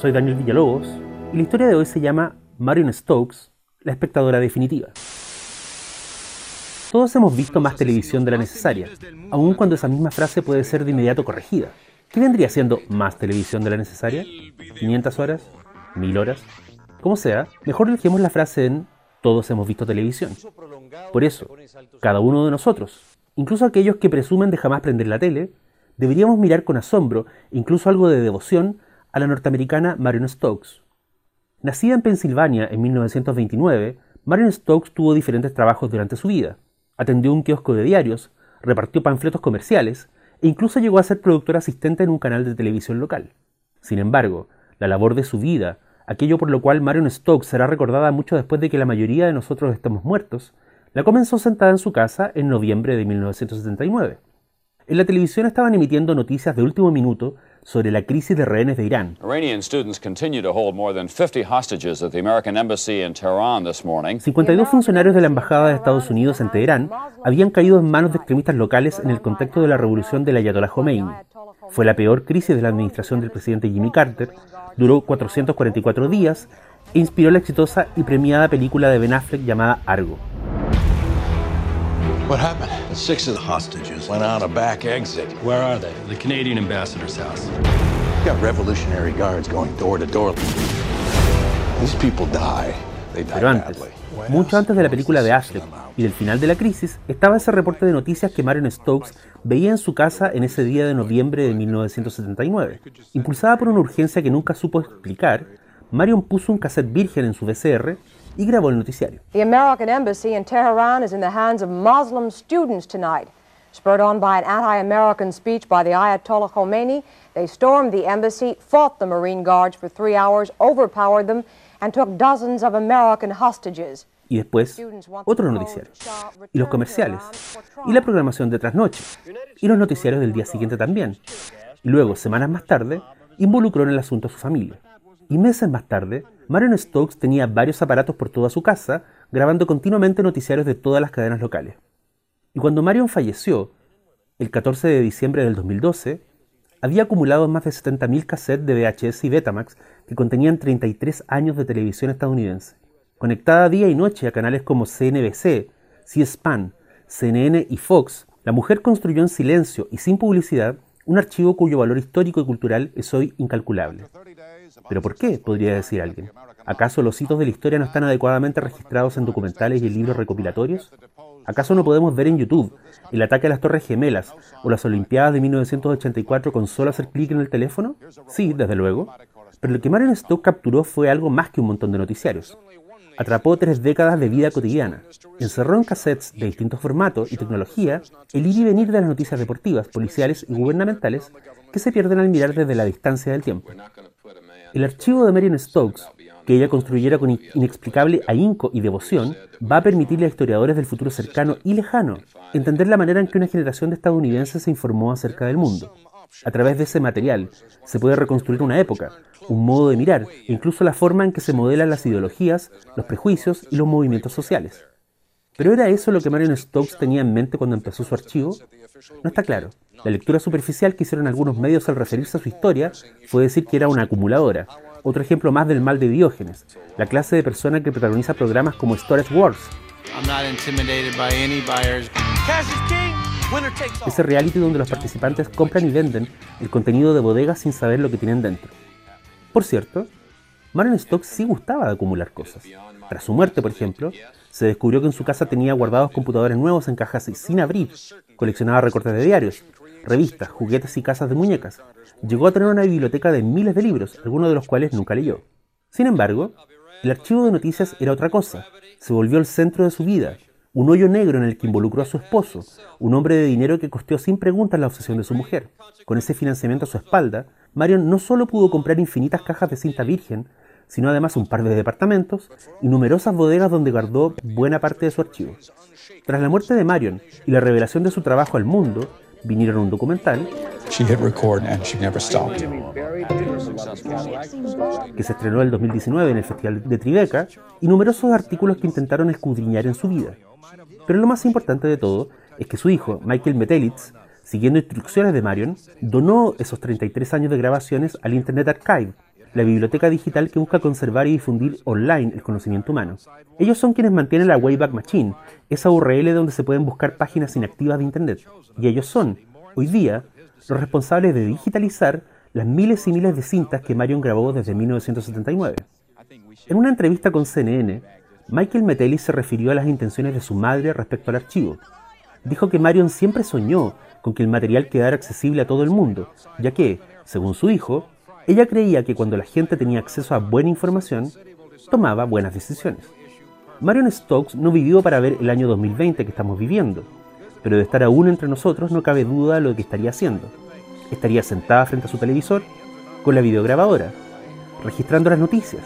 Soy Daniel Villalobos y la historia de hoy se llama Marion Stokes, la espectadora definitiva. Todos hemos visto más televisión de la necesaria, aun cuando esa misma frase puede ser de inmediato corregida. ¿Qué vendría siendo más televisión de la necesaria? ¿500 horas? ¿1000 horas? Como sea, mejor elegimos la frase en todos hemos visto televisión. Por eso, cada uno de nosotros, incluso aquellos que presumen de jamás prender la tele, deberíamos mirar con asombro, incluso algo de devoción, a la norteamericana Marion Stokes. Nacida en Pensilvania en 1929, Marion Stokes tuvo diferentes trabajos durante su vida. Atendió un kiosco de diarios, repartió panfletos comerciales e incluso llegó a ser productora asistente en un canal de televisión local. Sin embargo, la labor de su vida, aquello por lo cual Marion Stokes será recordada mucho después de que la mayoría de nosotros estemos muertos, la comenzó sentada en su casa en noviembre de 1979. En la televisión estaban emitiendo noticias de último minuto sobre la crisis de rehenes de Irán. 52 funcionarios de la Embajada de Estados Unidos en Teherán habían caído en manos de extremistas locales en el contexto de la revolución del Ayatollah Khomeini. Fue la peor crisis de la administración del presidente Jimmy Carter, duró 444 días e inspiró la exitosa y premiada película de Ben Affleck llamada Argo. What happened? Six of the hostages went out a back exit. Where are they? The Canadian ambassador's house. You got Revolutionary Guards going door to door. These people die. They die Pero antes, badly. mucho antes de la película de Affleck y del final de la crisis, estaba ese reporte de noticias que Marion Stokes veía en su casa en ese día de noviembre de 1979. Impulsada por una urgencia que nunca supo explicar, Marion puso un cassette virgen en su VCR y grabó el noticiario. The American embassy in Tehran is in the hands of Muslim students tonight. Spurred on by an anti-American speech by the Ayatollah Khomeini, they stormed the embassy, fought the Marine Guards for three hours, overpowered them, and took dozens of American hostages. Y después, otro noticiario. Y los comerciales. Y la programación de trasnoche. Y los noticiarios del día siguiente también. Y luego, semanas más tarde, involucró en el asunto a su familia. Y meses más tarde, Marion Stokes tenía varios aparatos por toda su casa, grabando continuamente noticiarios de todas las cadenas locales. Y cuando Marion falleció, el 14 de diciembre del 2012, había acumulado más de 70.000 cassettes de VHS y Betamax que contenían 33 años de televisión estadounidense. Conectada día y noche a canales como CNBC, C-SPAN, CNN y Fox, la mujer construyó en silencio y sin publicidad un archivo cuyo valor histórico y cultural es hoy incalculable. ¿Pero por qué? podría decir alguien. ¿Acaso los hitos de la historia no están adecuadamente registrados en documentales y en libros recopilatorios? ¿Acaso no podemos ver en YouTube el ataque a las Torres Gemelas o las Olimpiadas de 1984 con solo hacer clic en el teléfono? Sí, desde luego. Pero lo que Marion Stokes capturó fue algo más que un montón de noticiarios. Atrapó tres décadas de vida cotidiana. Encerró en cassettes de distintos formatos y tecnología el ir y venir de las noticias deportivas, policiales y gubernamentales que se pierden al mirar desde la distancia del tiempo. El archivo de Marion Stokes, que ella construyera con inexplicable ahínco y devoción, va a permitirle a historiadores del futuro cercano y lejano entender la manera en que una generación de estadounidenses se informó acerca del mundo. A través de ese material se puede reconstruir una época, un modo de mirar e incluso la forma en que se modelan las ideologías, los prejuicios y los movimientos sociales. ¿Pero era eso lo que Marion Stokes tenía en mente cuando empezó su archivo? No está claro. La lectura superficial que hicieron algunos medios al referirse a su historia fue decir que era una acumuladora, otro ejemplo más del mal de Diógenes, la clase de persona que protagoniza programas como Storage Wars. Ese reality donde los participantes compran y venden el contenido de bodegas sin saber lo que tienen dentro. Por cierto, Marion Stokes sí gustaba de acumular cosas. Tras su muerte, por ejemplo, se descubrió que en su casa tenía guardados computadores nuevos en cajas sin abrir, coleccionaba recortes de diarios, revistas, juguetes y casas de muñecas. Llegó a tener una biblioteca de miles de libros, algunos de los cuales nunca leyó. Sin embargo, el archivo de noticias era otra cosa. Se volvió el centro de su vida, un hoyo negro en el que involucró a su esposo, un hombre de dinero que costeó sin preguntas la obsesión de su mujer. Con ese financiamiento a su espalda, Marion no solo pudo comprar infinitas cajas de cinta virgen, sino además un par de departamentos y numerosas bodegas donde guardó buena parte de su archivo. Tras la muerte de Marion y la revelación de su trabajo al mundo, vinieron un documental que se estrenó en el 2019 en el Festival de Tribeca y numerosos artículos que intentaron escudriñar en su vida. Pero lo más importante de todo es que su hijo, Michael Metelitz, siguiendo instrucciones de Marion, donó esos 33 años de grabaciones al Internet Archive, la biblioteca digital que busca conservar y difundir online el conocimiento humano. Ellos son quienes mantienen la Wayback Machine, esa URL donde se pueden buscar páginas inactivas de Internet. Y ellos son, hoy día, los responsables de digitalizar las miles y miles de cintas que Marion grabó desde 1979. En una entrevista con CNN, Michael Metelli se refirió a las intenciones de su madre respecto al archivo. Dijo que Marion siempre soñó con que el material quedara accesible a todo el mundo, ya que, según su hijo, ella creía que cuando la gente tenía acceso a buena información, tomaba buenas decisiones. Marion Stokes no vivió para ver el año 2020 que estamos viviendo, pero de estar aún entre nosotros no cabe duda de lo que estaría haciendo. Estaría sentada frente a su televisor, con la videograbadora, registrando las noticias,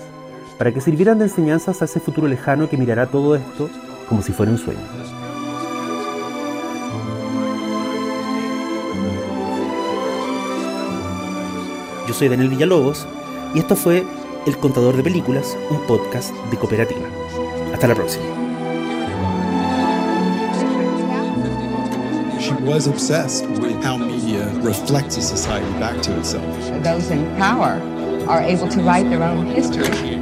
para que sirvieran de enseñanzas a ese futuro lejano que mirará todo esto como si fuera un sueño. Yo soy Daniel Villalobos y esto fue El Contador de Películas, un podcast de cooperativa. Hasta la próxima. She was obsessed with how media reflects a society back to itself. Those in power are able to write their own history.